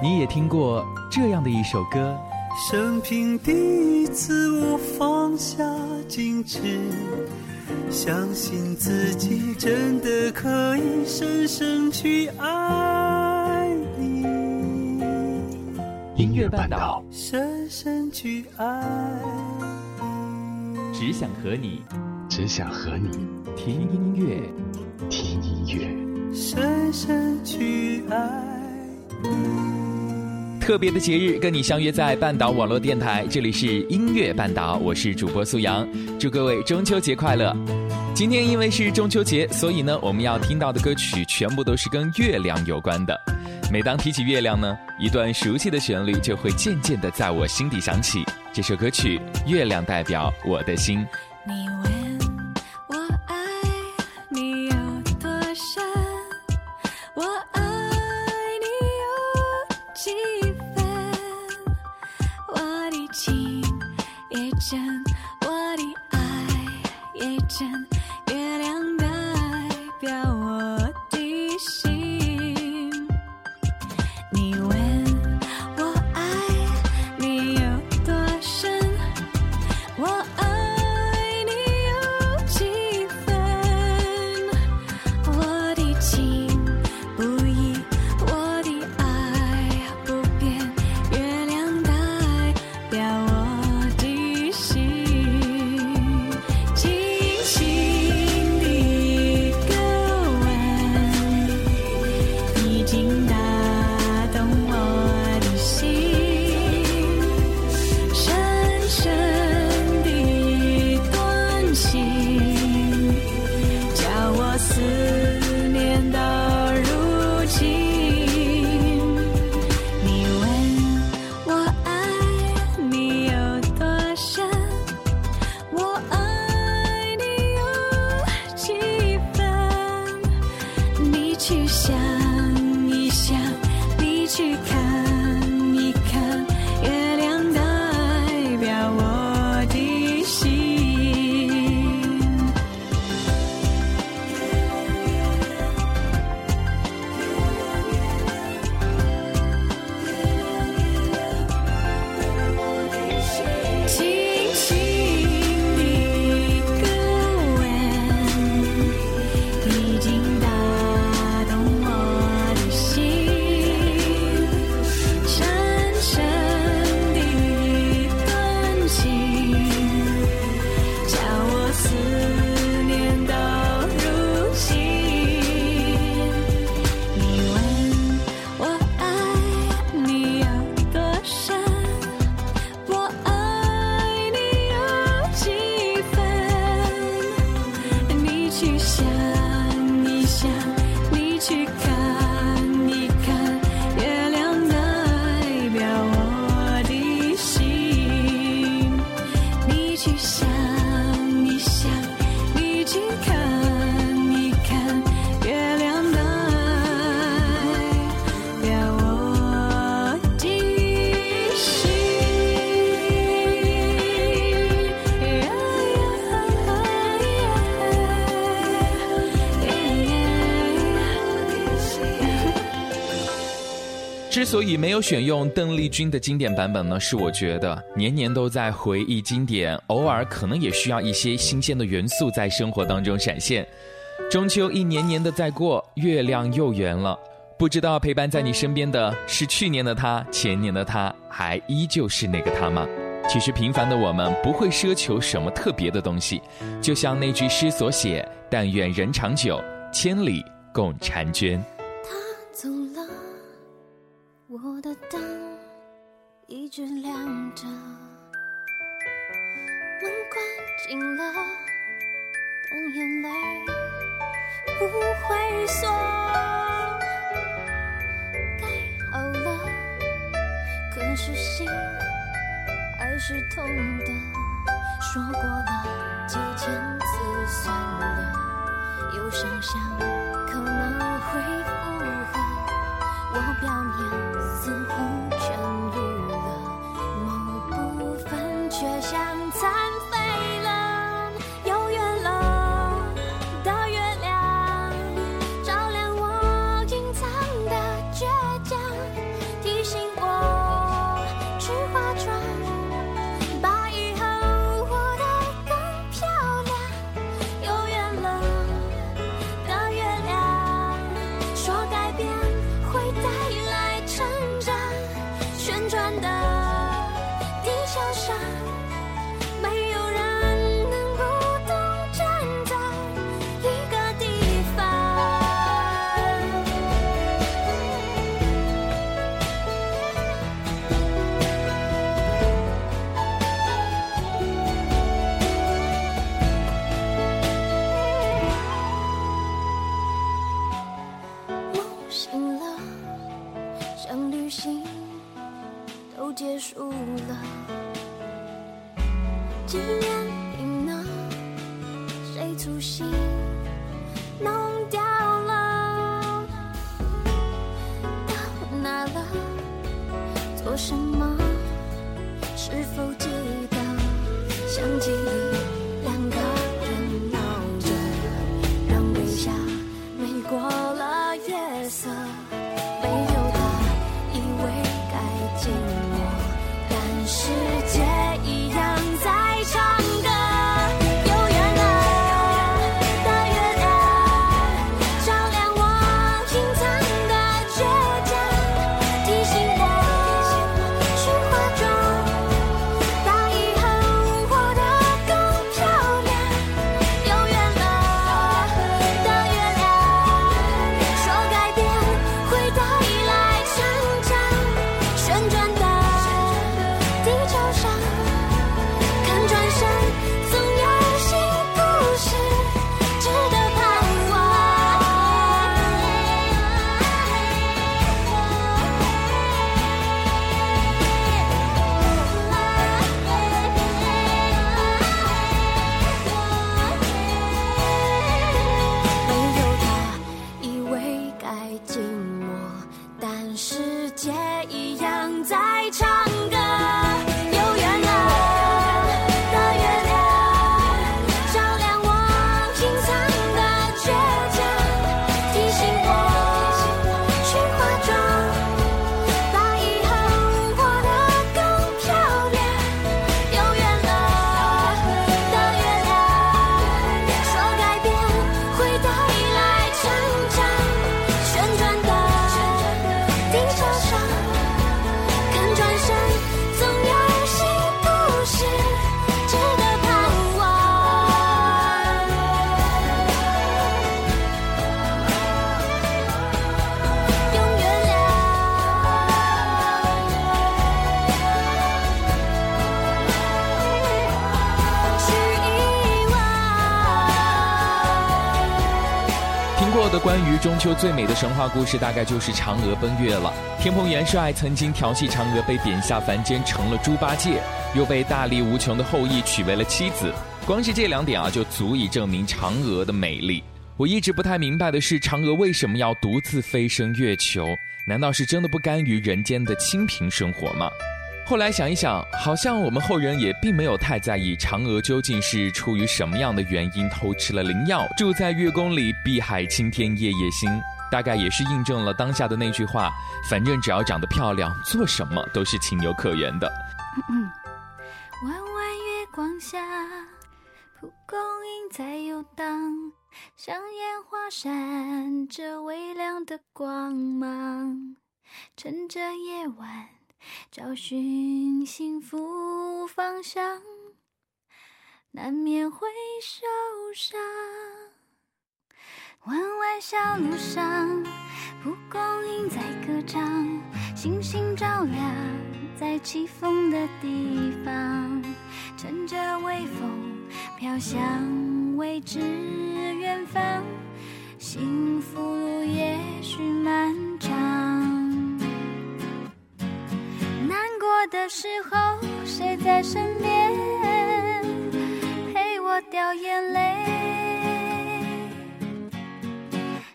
你也听过这样的一首歌。生平第一次，我放下矜持，相信自己真的可以深深去爱你。音乐半岛，深深去爱你，只想和你，只想和你听音乐，听音乐，深深去爱你。特别的节日，跟你相约在半岛网络电台，这里是音乐半岛，我是主播苏阳，祝各位中秋节快乐。今天因为是中秋节，所以呢，我们要听到的歌曲全部都是跟月亮有关的。每当提起月亮呢，一段熟悉的旋律就会渐渐的在我心底响起。这首歌曲《月亮代表我的心》。一见。之所以没有选用邓丽君的经典版本呢，是我觉得年年都在回忆经典，偶尔可能也需要一些新鲜的元素在生活当中闪现。中秋一年年的在过，月亮又圆了，不知道陪伴在你身边的是去年的他，前年的他，还依旧是那个他吗？其实平凡的我们不会奢求什么特别的东西，就像那句诗所写：“但愿人长久，千里共婵娟。”我的灯一直亮着，门关紧了，等眼泪不会锁。盖好了可是心还是痛的？说过了几千次算了，又想想可能会复合。我表面说什么？是否记得？相机中秋最美的神话故事，大概就是嫦娥奔月了。天蓬元帅曾经调戏嫦娥，被贬下凡间成了猪八戒，又被大力无穷的后羿娶为了妻子。光是这两点啊，就足以证明嫦娥的美丽。我一直不太明白的是，嫦娥为什么要独自飞升月球？难道是真的不甘于人间的清贫生活吗？后来想一想，好像我们后人也并没有太在意嫦娥究竟是出于什么样的原因偷吃了灵药，住在月宫里碧海青天夜夜心。大概也是印证了当下的那句话：反正只要长得漂亮，做什么都是情有可原的。嗯嗯弯弯月光下，蒲公英在游荡，像烟花闪着微亮的光芒。趁着夜晚，找寻幸福方向，难免会受伤。弯弯小路上，蒲公英在歌唱，星星照亮在起风的地方，乘着微风飘向未知远方，幸福也许漫时候，谁在身边陪我掉眼泪？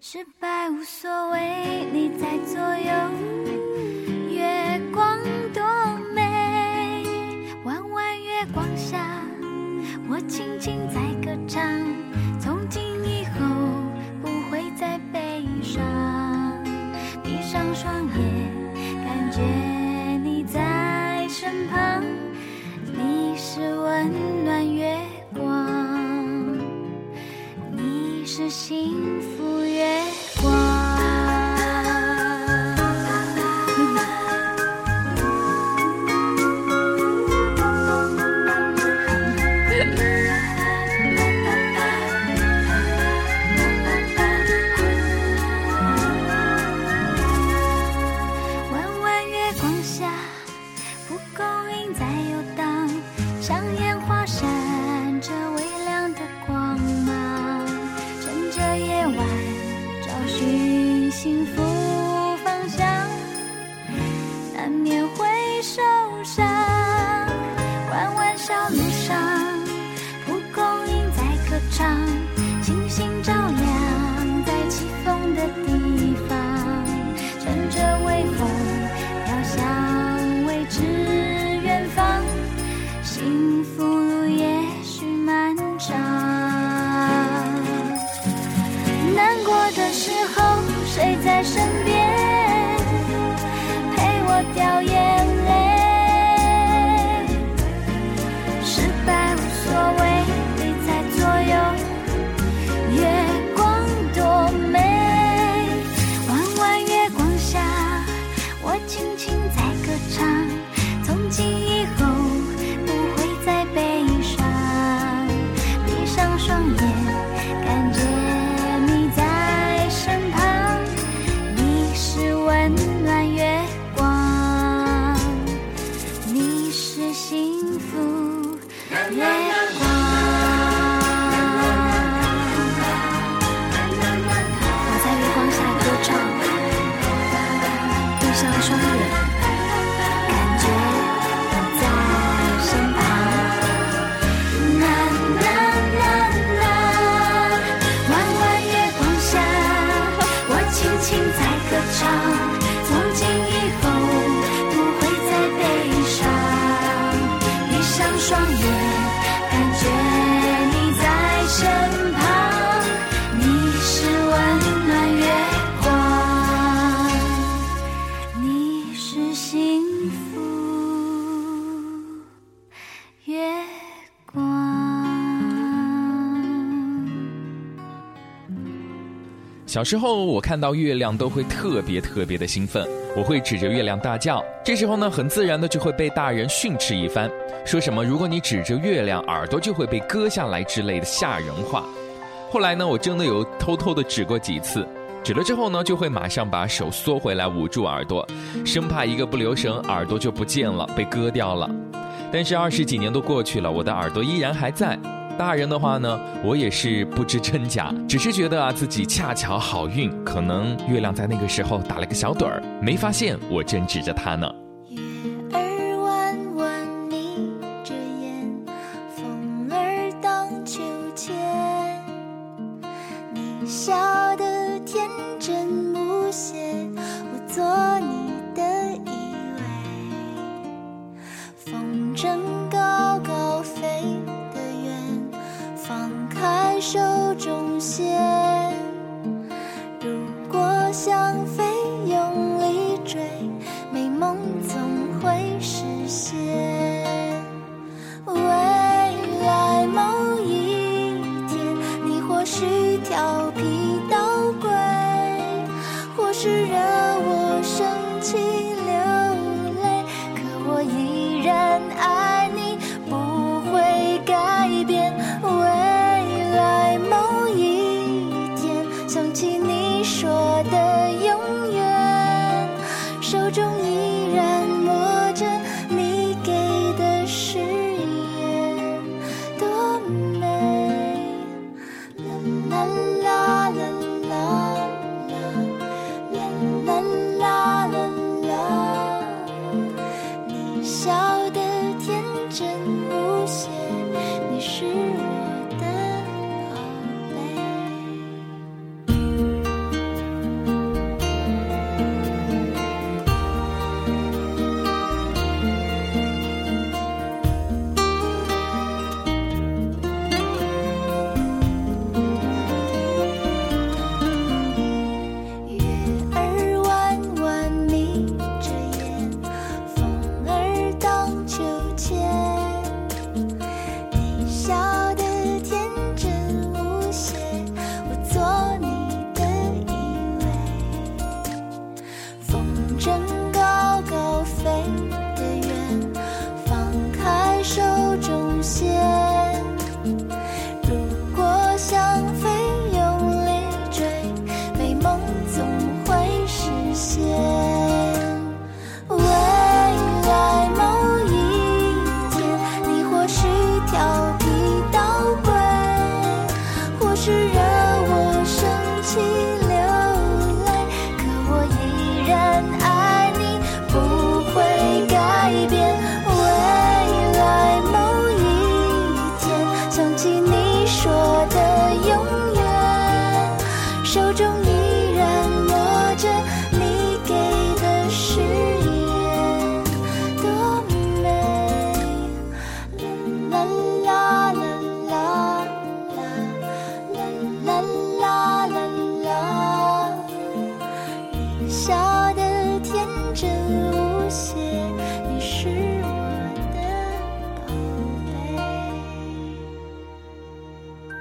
失败无所谓，你在左右，月光多美。弯弯月光下，我轻轻在歌唱。从今以后不会再悲伤，闭上双眼，你是温暖月光，你是幸福小时候，我看到月亮都会特别特别的兴奋，我会指着月亮大叫。这时候呢，很自然的就会被大人训斥一番，说什么如果你指着月亮，耳朵就会被割下来之类的吓人话。后来呢，我真的有偷偷的指过几次，指了之后呢，就会马上把手缩回来捂住耳朵，生怕一个不留神耳朵就不见了，被割掉了。但是二十几年都过去了，我的耳朵依然还在。大人的话呢，我也是不知真假，只是觉得啊自己恰巧好运，可能月亮在那个时候打了个小盹儿，没发现我正指着它呢。月儿弯弯眯着眼，风儿荡秋千。你笑中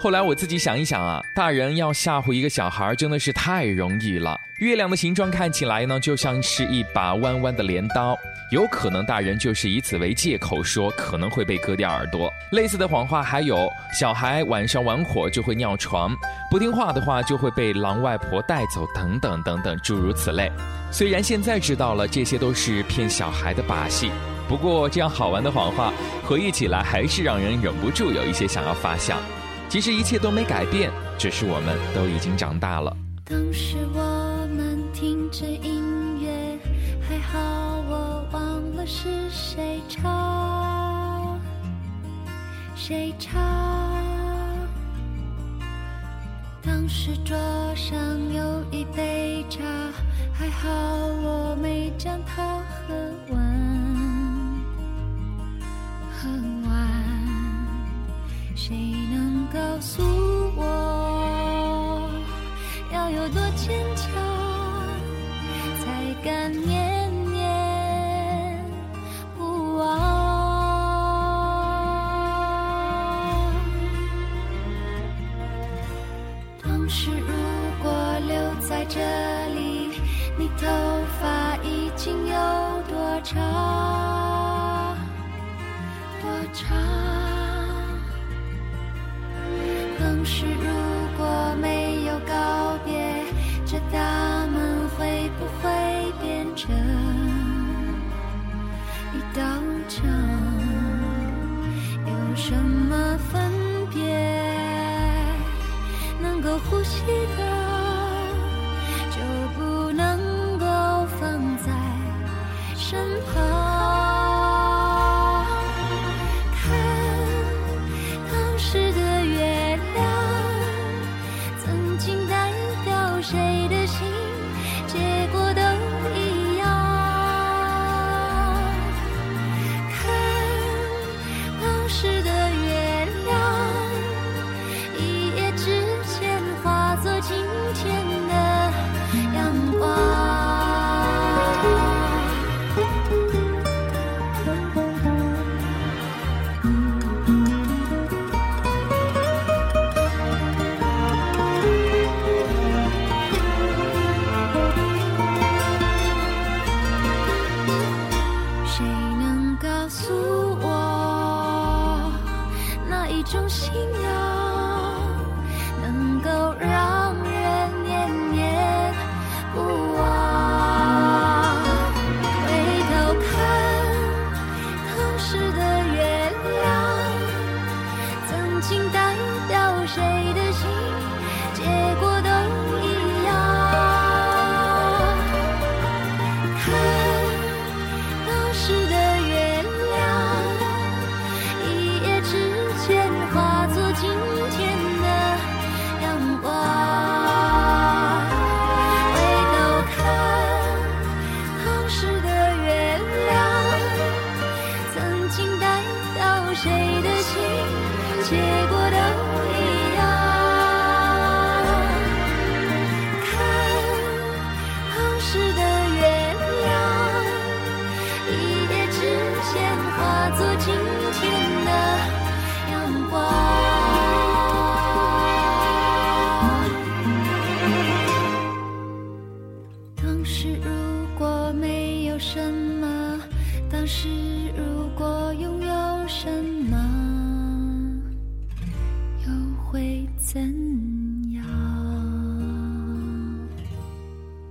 后来我自己想一想啊，大人要吓唬一个小孩真的是太容易了。月亮的形状看起来呢，就像是一把弯弯的镰刀，有可能大人就是以此为借口说可能会被割掉耳朵。类似的谎话还有，小孩晚上玩火就会尿床，不听话的话就会被狼外婆带走，等等等等，诸如此类。虽然现在知道了这些都是骗小孩的把戏，不过这样好玩的谎话，回忆起来还是让人忍不住有一些想要发笑。其实一切都没改变，只是我们都已经长大了。当时我们听着音乐，还好我忘了是谁唱，谁唱。当时桌上有一杯茶，还好我没将它喝完，谁能告诉我，要有多坚强，才敢面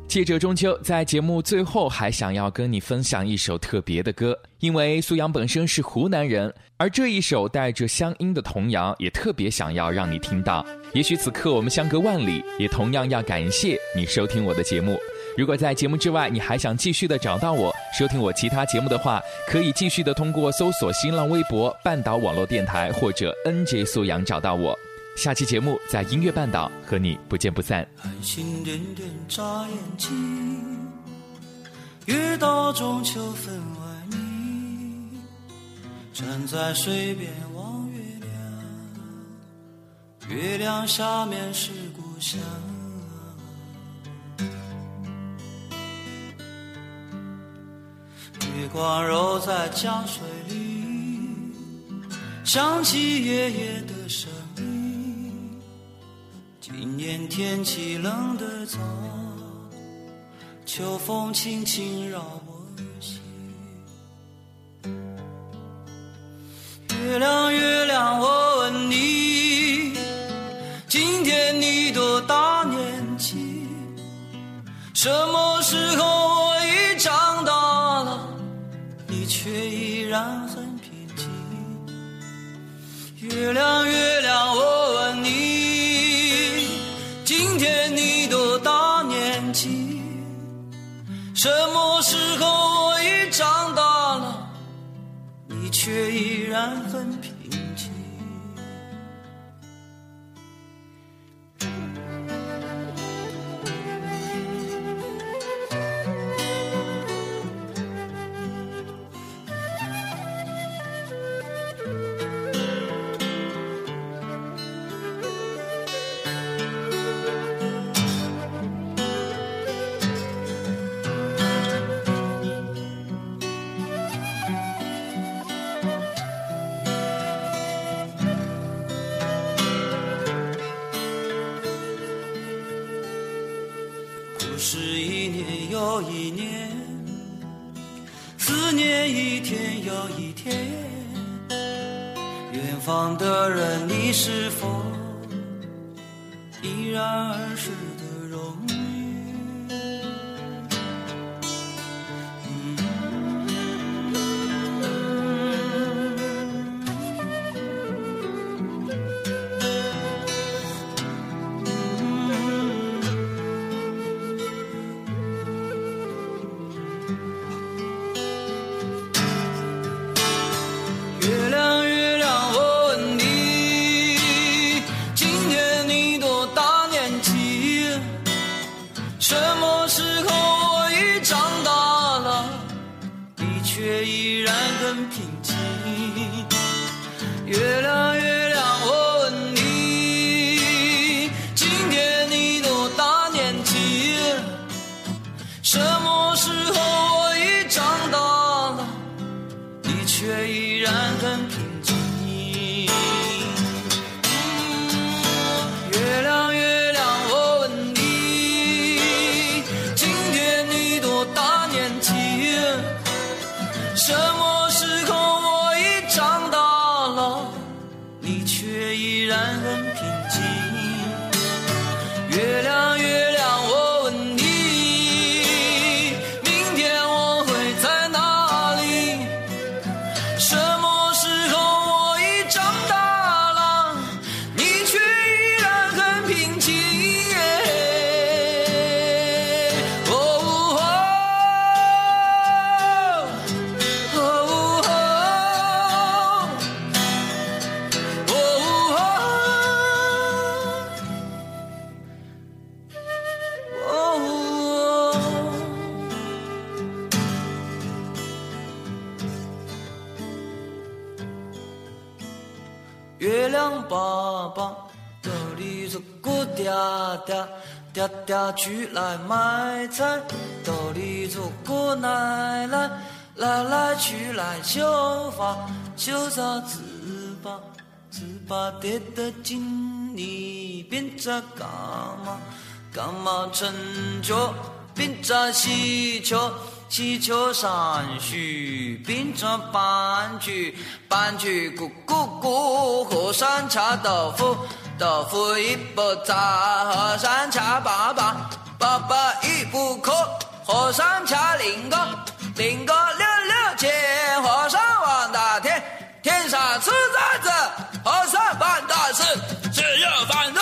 借着中秋，在节目最后还想要跟你分享一首特别的歌，因为苏阳本身是湖南人，而这一首带着乡音的童谣也特别想要让你听到。也许此刻我们相隔万里，也同样要感谢你收听我的节目。如果在节目之外你还想继续的找到我，收听我其他节目的话，可以继续的通过搜索新浪微博半岛网络电台或者 NJ 苏阳找到我。下期节目在音乐半岛和你不见不散。繁星点点眨眼睛，月到中秋分外明。站在水边望月亮，月亮下面是故乡。月光揉在江水里，想起爷爷的声。年天气冷得早，秋风轻轻扰我心。月亮，月亮，我问你，今天你多大年纪？什么时候我已长大了，你却依然很平静？月亮，月亮，却依然很又一年，思念一天又一天。远方的人，你是否你却依然很平静。月亮，里走过嗲嗲，嗲嗲去来买菜，兜里走过奶奶，奶奶去来绣花，绣啥糍粑，糍粑叠得紧，你变着干嘛？干嘛成就？变着喜鹊，喜鹊上树，变着斑鸠，斑鸠咕咕咕，和山茶豆腐，豆腐一不炸，和尚恰粑粑，粑粑一不可，和尚恰灵哥，灵哥六六接，和尚望大天，天上出崽子，和尚办大事。只要饭肉